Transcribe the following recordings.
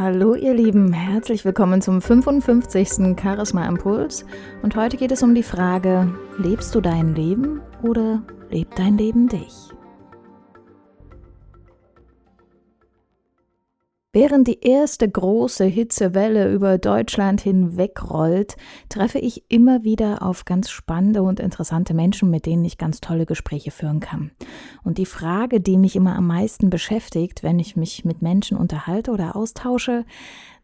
Hallo ihr Lieben, herzlich willkommen zum 55. Charisma Impuls und heute geht es um die Frage, lebst du dein Leben oder lebt dein Leben dich? Während die erste große Hitzewelle über Deutschland hinwegrollt, treffe ich immer wieder auf ganz spannende und interessante Menschen, mit denen ich ganz tolle Gespräche führen kann. Und die Frage, die mich immer am meisten beschäftigt, wenn ich mich mit Menschen unterhalte oder austausche,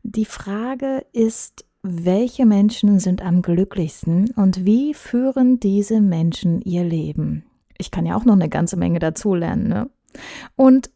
die Frage ist, welche Menschen sind am glücklichsten und wie führen diese Menschen ihr Leben? Ich kann ja auch noch eine ganze Menge dazulernen, ne? Und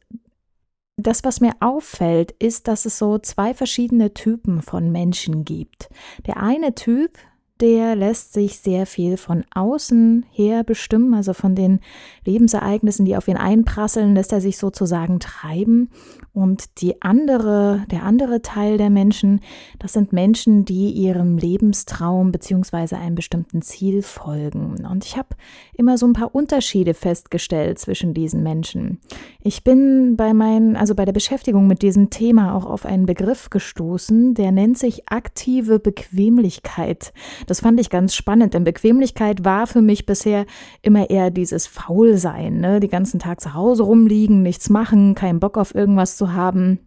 das, was mir auffällt, ist, dass es so zwei verschiedene Typen von Menschen gibt. Der eine Typ, der lässt sich sehr viel von außen her bestimmen, also von den Lebensereignissen, die auf ihn einprasseln, lässt er sich sozusagen treiben. Und die andere, der andere Teil der Menschen, das sind Menschen, die ihrem Lebenstraum beziehungsweise einem bestimmten Ziel folgen. Und ich habe immer so ein paar Unterschiede festgestellt zwischen diesen Menschen. Ich bin bei meinen, also bei der Beschäftigung mit diesem Thema auch auf einen Begriff gestoßen, der nennt sich aktive Bequemlichkeit. Das fand ich ganz spannend, denn Bequemlichkeit war für mich bisher immer eher dieses Faulsein, ne? die ganzen Tag zu Hause rumliegen, nichts machen, keinen Bock auf irgendwas zu haben.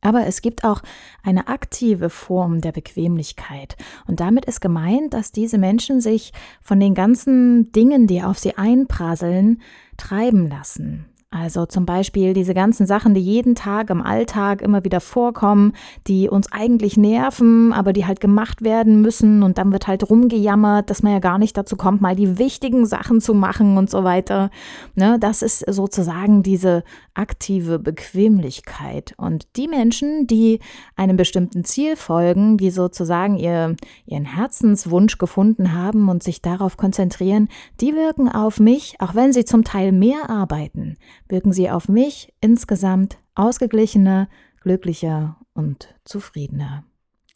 Aber es gibt auch eine aktive Form der Bequemlichkeit. Und damit ist gemeint, dass diese Menschen sich von den ganzen Dingen, die auf sie einprasseln, treiben lassen. Also zum Beispiel diese ganzen Sachen, die jeden Tag im Alltag immer wieder vorkommen, die uns eigentlich nerven, aber die halt gemacht werden müssen und dann wird halt rumgejammert, dass man ja gar nicht dazu kommt, mal die wichtigen Sachen zu machen und so weiter. Ne, das ist sozusagen diese aktive Bequemlichkeit. Und die Menschen, die einem bestimmten Ziel folgen, die sozusagen ihr, ihren Herzenswunsch gefunden haben und sich darauf konzentrieren, die wirken auf mich, auch wenn sie zum Teil mehr arbeiten wirken sie auf mich insgesamt ausgeglichener, glücklicher und zufriedener.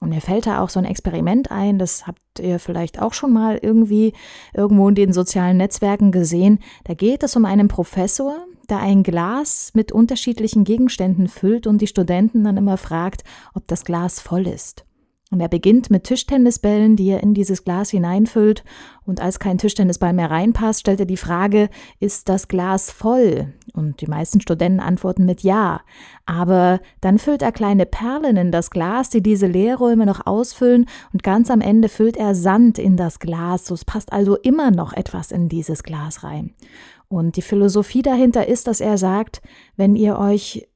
Und mir fällt da auch so ein Experiment ein, das habt ihr vielleicht auch schon mal irgendwie irgendwo in den sozialen Netzwerken gesehen. Da geht es um einen Professor, der ein Glas mit unterschiedlichen Gegenständen füllt und die Studenten dann immer fragt, ob das Glas voll ist. Und er beginnt mit Tischtennisbällen, die er in dieses Glas hineinfüllt. Und als kein Tischtennisball mehr reinpasst, stellt er die Frage, ist das Glas voll? Und die meisten Studenten antworten mit Ja. Aber dann füllt er kleine Perlen in das Glas, die diese Leerräume noch ausfüllen. Und ganz am Ende füllt er Sand in das Glas. So, es passt also immer noch etwas in dieses Glas rein. Und die Philosophie dahinter ist, dass er sagt, wenn ihr euch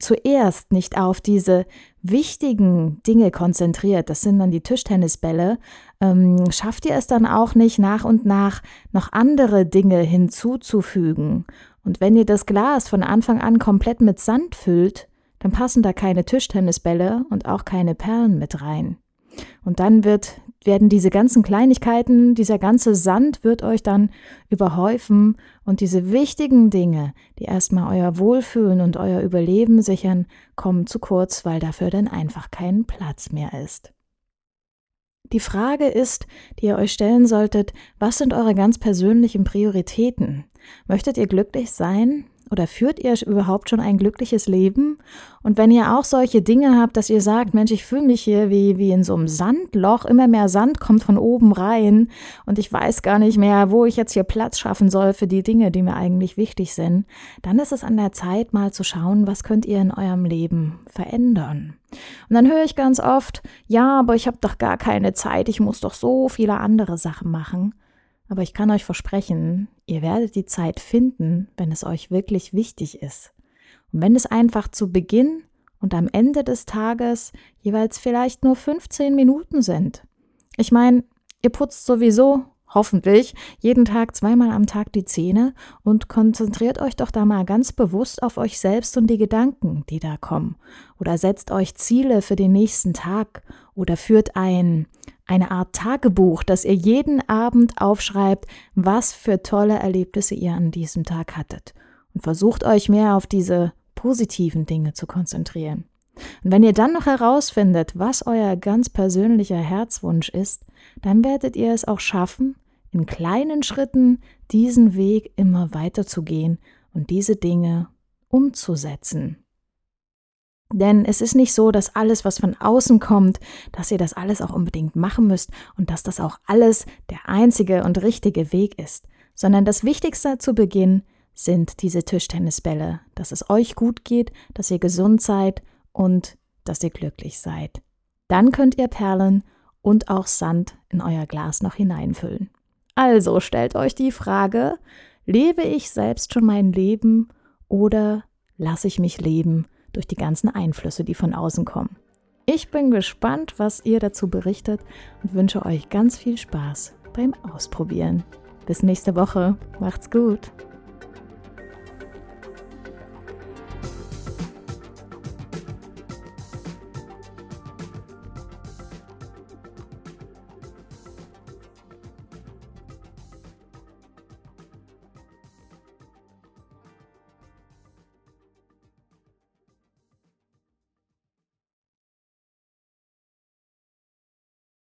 zuerst nicht auf diese wichtigen Dinge konzentriert, das sind dann die Tischtennisbälle, ähm, schafft ihr es dann auch nicht nach und nach noch andere Dinge hinzuzufügen. Und wenn ihr das Glas von Anfang an komplett mit Sand füllt, dann passen da keine Tischtennisbälle und auch keine Perlen mit rein. Und dann wird, werden diese ganzen Kleinigkeiten, dieser ganze Sand wird euch dann überhäufen und diese wichtigen Dinge, die erstmal euer Wohlfühlen und euer Überleben sichern, kommen zu kurz, weil dafür dann einfach kein Platz mehr ist. Die Frage ist, die ihr euch stellen solltet, was sind eure ganz persönlichen Prioritäten? Möchtet ihr glücklich sein? Oder führt ihr überhaupt schon ein glückliches Leben? Und wenn ihr auch solche Dinge habt, dass ihr sagt, Mensch, ich fühle mich hier wie, wie in so einem Sandloch, immer mehr Sand kommt von oben rein und ich weiß gar nicht mehr, wo ich jetzt hier Platz schaffen soll für die Dinge, die mir eigentlich wichtig sind, dann ist es an der Zeit, mal zu schauen, was könnt ihr in eurem Leben verändern. Und dann höre ich ganz oft, ja, aber ich habe doch gar keine Zeit, ich muss doch so viele andere Sachen machen. Aber ich kann euch versprechen, ihr werdet die Zeit finden, wenn es euch wirklich wichtig ist. Und wenn es einfach zu Beginn und am Ende des Tages jeweils vielleicht nur 15 Minuten sind. Ich meine, ihr putzt sowieso hoffentlich jeden Tag zweimal am Tag die Zähne und konzentriert euch doch da mal ganz bewusst auf euch selbst und die Gedanken, die da kommen. Oder setzt euch Ziele für den nächsten Tag oder führt ein eine Art Tagebuch, dass ihr jeden Abend aufschreibt, was für tolle Erlebnisse ihr an diesem Tag hattet. Und versucht euch mehr auf diese positiven Dinge zu konzentrieren. Und wenn ihr dann noch herausfindet, was euer ganz persönlicher Herzwunsch ist, dann werdet ihr es auch schaffen, in kleinen Schritten diesen Weg immer weiter zu gehen und diese Dinge umzusetzen. Denn es ist nicht so, dass alles, was von außen kommt, dass ihr das alles auch unbedingt machen müsst und dass das auch alles der einzige und richtige Weg ist, sondern das Wichtigste zu Beginn sind diese Tischtennisbälle, dass es euch gut geht, dass ihr gesund seid und dass ihr glücklich seid. Dann könnt ihr Perlen und auch Sand in euer Glas noch hineinfüllen. Also stellt euch die Frage, lebe ich selbst schon mein Leben oder lasse ich mich leben durch die ganzen Einflüsse, die von außen kommen? Ich bin gespannt, was ihr dazu berichtet und wünsche euch ganz viel Spaß beim Ausprobieren. Bis nächste Woche. Macht's gut.